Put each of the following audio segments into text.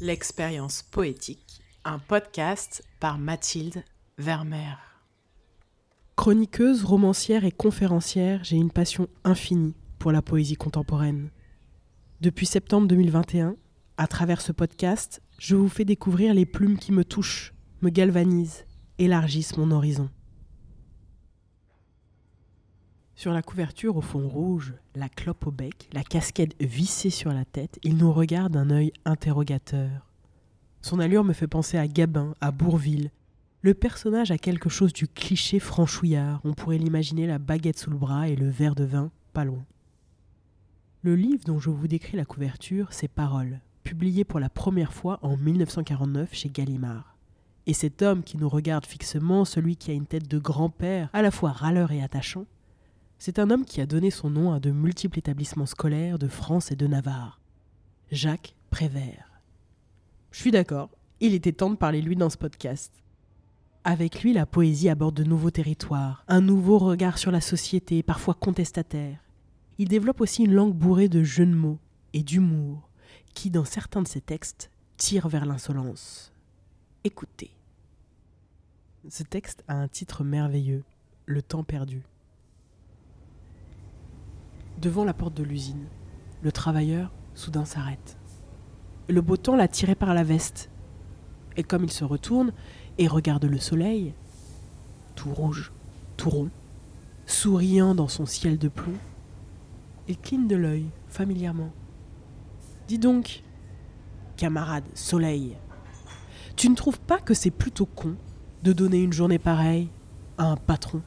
L'expérience poétique, un podcast par Mathilde Vermeer. Chroniqueuse, romancière et conférencière, j'ai une passion infinie pour la poésie contemporaine. Depuis septembre 2021, à travers ce podcast, je vous fais découvrir les plumes qui me touchent, me galvanisent, élargissent mon horizon. Sur la couverture au fond rouge, la clope au bec, la casquette vissée sur la tête, il nous regarde d'un œil interrogateur. Son allure me fait penser à Gabin, à Bourville. Le personnage a quelque chose du cliché franchouillard, on pourrait l'imaginer la baguette sous le bras et le verre de vin pas loin. Le livre dont je vous décris la couverture, c'est Paroles, publié pour la première fois en 1949 chez Gallimard. Et cet homme qui nous regarde fixement, celui qui a une tête de grand-père, à la fois râleur et attachant, c'est un homme qui a donné son nom à de multiples établissements scolaires de France et de Navarre. Jacques Prévert. Je suis d'accord, il était temps de parler lui dans ce podcast. Avec lui, la poésie aborde de nouveaux territoires, un nouveau regard sur la société, parfois contestataire. Il développe aussi une langue bourrée de jeux de mots et d'humour, qui, dans certains de ses textes, tire vers l'insolence. Écoutez. Ce texte a un titre merveilleux, Le temps perdu. Devant la porte de l'usine, le travailleur soudain s'arrête. Le beau temps l'a tiré par la veste. Et comme il se retourne et regarde le soleil, tout rouge, tout rond, souriant dans son ciel de plomb, il cligne de l'œil familièrement. Dis donc, camarade soleil, tu ne trouves pas que c'est plutôt con de donner une journée pareille à un patron?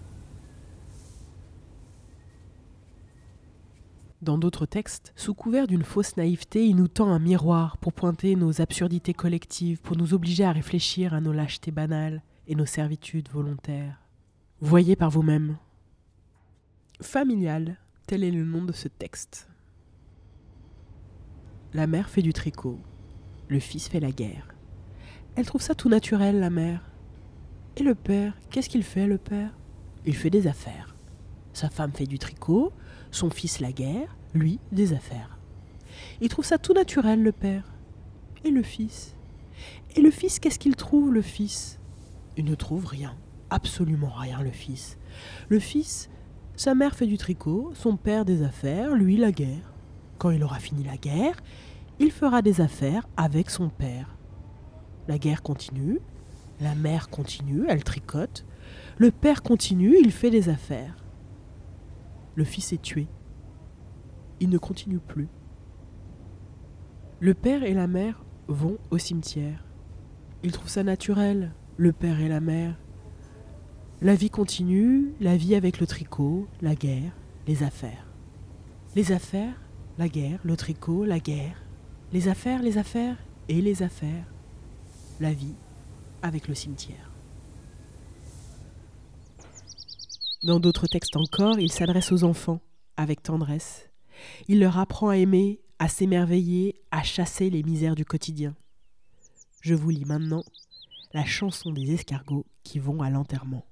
Dans d'autres textes, sous couvert d'une fausse naïveté, il nous tend un miroir pour pointer nos absurdités collectives, pour nous obliger à réfléchir à nos lâchetés banales et nos servitudes volontaires. Voyez par vous-même. Familial, tel est le nom de ce texte. La mère fait du tricot, le fils fait la guerre. Elle trouve ça tout naturel, la mère. Et le père, qu'est-ce qu'il fait, le père? Il fait des affaires. Sa femme fait du tricot, son fils la guerre, lui des affaires. Il trouve ça tout naturel, le père. Et le fils Et le fils, qu'est-ce qu'il trouve, le fils? Il ne trouve rien, absolument rien, le fils. Le fils, sa mère fait du tricot, son père des affaires, lui la guerre. Quand il aura fini la guerre, il fera des affaires avec son père. La guerre continue, la mère continue, elle tricote, le père continue, il fait des affaires. Le fils est tué. Il ne continue plus. Le père et la mère vont au cimetière. Ils trouvent ça naturel, le père et la mère. La vie continue, la vie avec le tricot, la guerre, les affaires. Les affaires, la guerre, le tricot, la guerre. Les affaires, les affaires et les affaires. La vie avec le cimetière. Dans d'autres textes encore, il s'adresse aux enfants avec tendresse. Il leur apprend à aimer, à s'émerveiller, à chasser les misères du quotidien. Je vous lis maintenant la chanson des escargots qui vont à l'enterrement.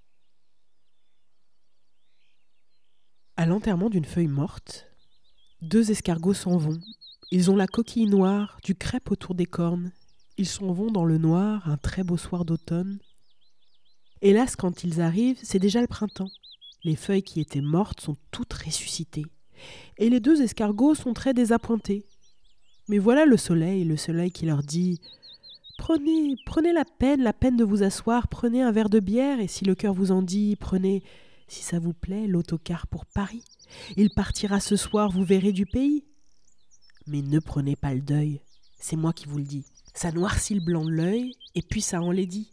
À l'enterrement d'une feuille morte, deux escargots s'en vont. Ils ont la coquille noire, du crêpe autour des cornes. Ils s'en vont dans le noir un très beau soir d'automne. Hélas, quand ils arrivent, c'est déjà le printemps. Les feuilles qui étaient mortes sont toutes ressuscitées. Et les deux escargots sont très désappointés. Mais voilà le soleil, le soleil qui leur dit Prenez, prenez la peine, la peine de vous asseoir, prenez un verre de bière, et si le cœur vous en dit, prenez, si ça vous plaît, l'autocar pour Paris. Il partira ce soir, vous verrez du pays. Mais ne prenez pas le deuil, c'est moi qui vous le dis. Ça noircit le blanc de l'œil, et puis ça enlaidit.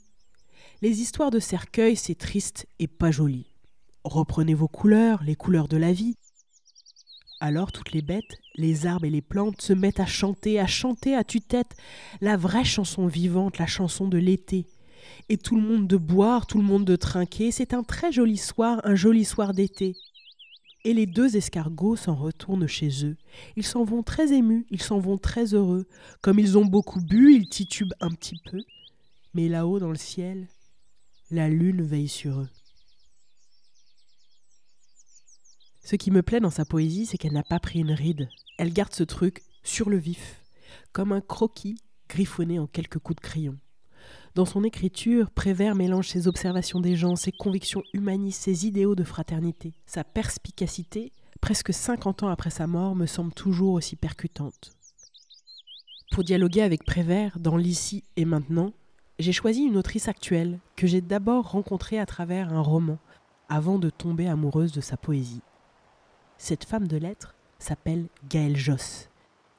Les histoires de cercueil, c'est triste et pas joli. Reprenez vos couleurs, les couleurs de la vie. Alors toutes les bêtes, les arbres et les plantes se mettent à chanter, à chanter à tue-tête la vraie chanson vivante, la chanson de l'été. Et tout le monde de boire, tout le monde de trinquer, c'est un très joli soir, un joli soir d'été. Et les deux escargots s'en retournent chez eux. Ils s'en vont très émus, ils s'en vont très heureux. Comme ils ont beaucoup bu, ils titubent un petit peu. Mais là-haut dans le ciel, la lune veille sur eux. Ce qui me plaît dans sa poésie, c'est qu'elle n'a pas pris une ride. Elle garde ce truc sur le vif, comme un croquis griffonnée en quelques coups de crayon. Dans son écriture, Prévert mélange ses observations des gens, ses convictions humanistes, ses idéaux de fraternité. Sa perspicacité, presque 50 ans après sa mort, me semble toujours aussi percutante. Pour dialoguer avec Prévert dans l'ici et maintenant, j'ai choisi une autrice actuelle que j'ai d'abord rencontrée à travers un roman, avant de tomber amoureuse de sa poésie. Cette femme de lettres s'appelle Gaëlle Josse,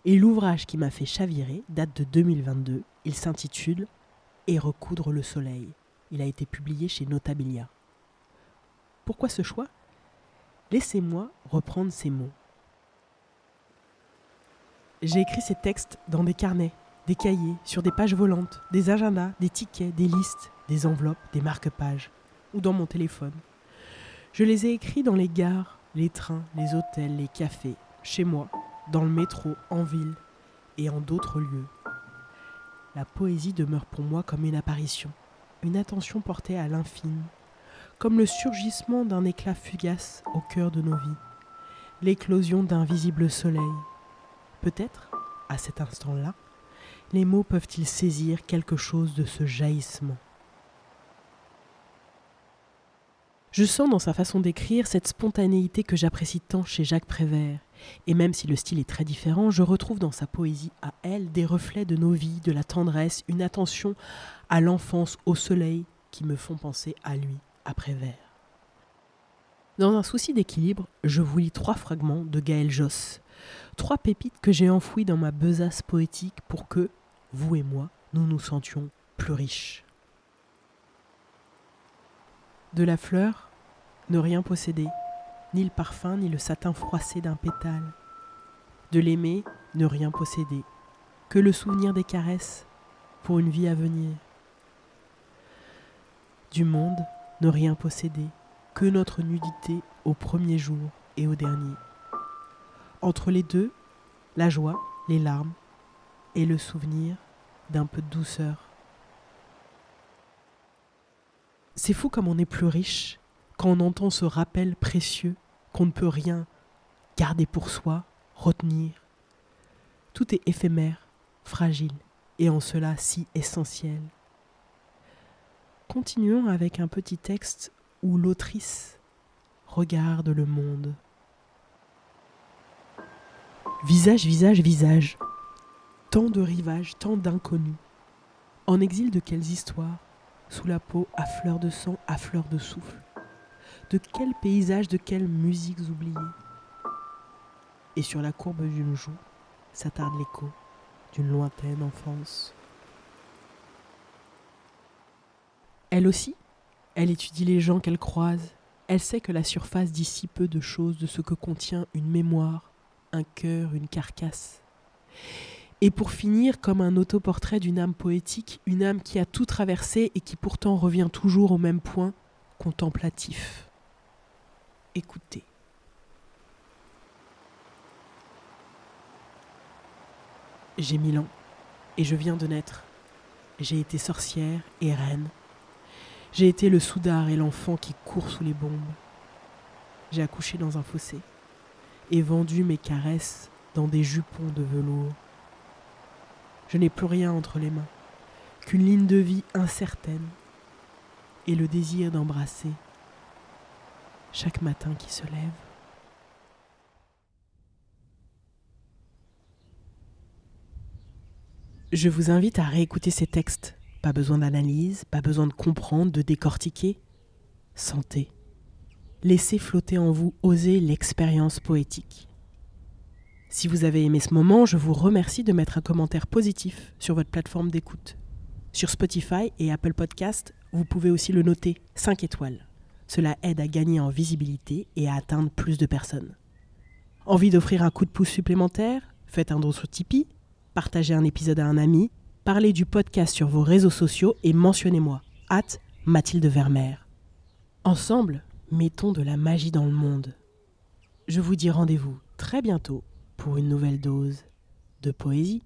et l'ouvrage qui m'a fait chavirer date de 2022. Il s'intitule Et recoudre le soleil. Il a été publié chez Notabilia. Pourquoi ce choix? Laissez-moi reprendre ces mots. J'ai écrit ces textes dans des carnets, des cahiers, sur des pages volantes, des agendas, des tickets, des listes, des enveloppes, des marque-pages, ou dans mon téléphone. Je les ai écrits dans les gares, les trains, les hôtels, les cafés, chez moi, dans le métro, en ville et en d'autres lieux. La poésie demeure pour moi comme une apparition, une attention portée à l'infini, comme le surgissement d'un éclat fugace au cœur de nos vies, l'éclosion d'un visible soleil. Peut-être, à cet instant-là, les mots peuvent-ils saisir quelque chose de ce jaillissement? Je sens dans sa façon d'écrire cette spontanéité que j'apprécie tant chez Jacques Prévert. Et même si le style est très différent, je retrouve dans sa poésie à elle des reflets de nos vies, de la tendresse, une attention à l'enfance, au soleil, qui me font penser à lui, à Prévert. Dans un souci d'équilibre, je vous lis trois fragments de Gaël Josse, trois pépites que j'ai enfouies dans ma besace poétique pour que, vous et moi, nous nous sentions plus riches. De la fleur, ne rien posséder, ni le parfum, ni le satin froissé d'un pétale. De l'aimer, ne rien posséder, que le souvenir des caresses pour une vie à venir. Du monde, ne rien posséder, que notre nudité au premier jour et au dernier. Entre les deux, la joie, les larmes et le souvenir d'un peu de douceur. C'est fou comme on est plus riche quand on entend ce rappel précieux qu'on ne peut rien garder pour soi, retenir. Tout est éphémère, fragile, et en cela si essentiel. Continuons avec un petit texte où l'autrice regarde le monde. Visage, visage, visage. Tant de rivages, tant d'inconnus. En exil de quelles histoires sous la peau à fleur de sang, à fleur de souffle. De quel paysage, de quelles musiques oubliées. Et sur la courbe d'une joue s'attarde l'écho d'une lointaine enfance. Elle aussi, elle étudie les gens qu'elle croise. Elle sait que la surface dit si peu de choses de ce que contient une mémoire, un cœur, une carcasse. Et pour finir, comme un autoportrait d'une âme poétique, une âme qui a tout traversé et qui pourtant revient toujours au même point, contemplatif. Écoutez. J'ai mille ans et je viens de naître. J'ai été sorcière et reine. J'ai été le soudard et l'enfant qui court sous les bombes. J'ai accouché dans un fossé et vendu mes caresses dans des jupons de velours. Je n'ai plus rien entre les mains qu'une ligne de vie incertaine et le désir d'embrasser chaque matin qui se lève. Je vous invite à réécouter ces textes. Pas besoin d'analyse, pas besoin de comprendre, de décortiquer. Sentez. Laissez flotter en vous, oser l'expérience poétique. Si vous avez aimé ce moment, je vous remercie de mettre un commentaire positif sur votre plateforme d'écoute. Sur Spotify et Apple Podcast, vous pouvez aussi le noter 5 étoiles. Cela aide à gagner en visibilité et à atteindre plus de personnes. Envie d'offrir un coup de pouce supplémentaire? Faites un don sur Tipeee, partagez un épisode à un ami, parlez du podcast sur vos réseaux sociaux et mentionnez-moi, hâte Mathilde Vermeer. Ensemble, mettons de la magie dans le monde. Je vous dis rendez-vous très bientôt pour une nouvelle dose de poésie.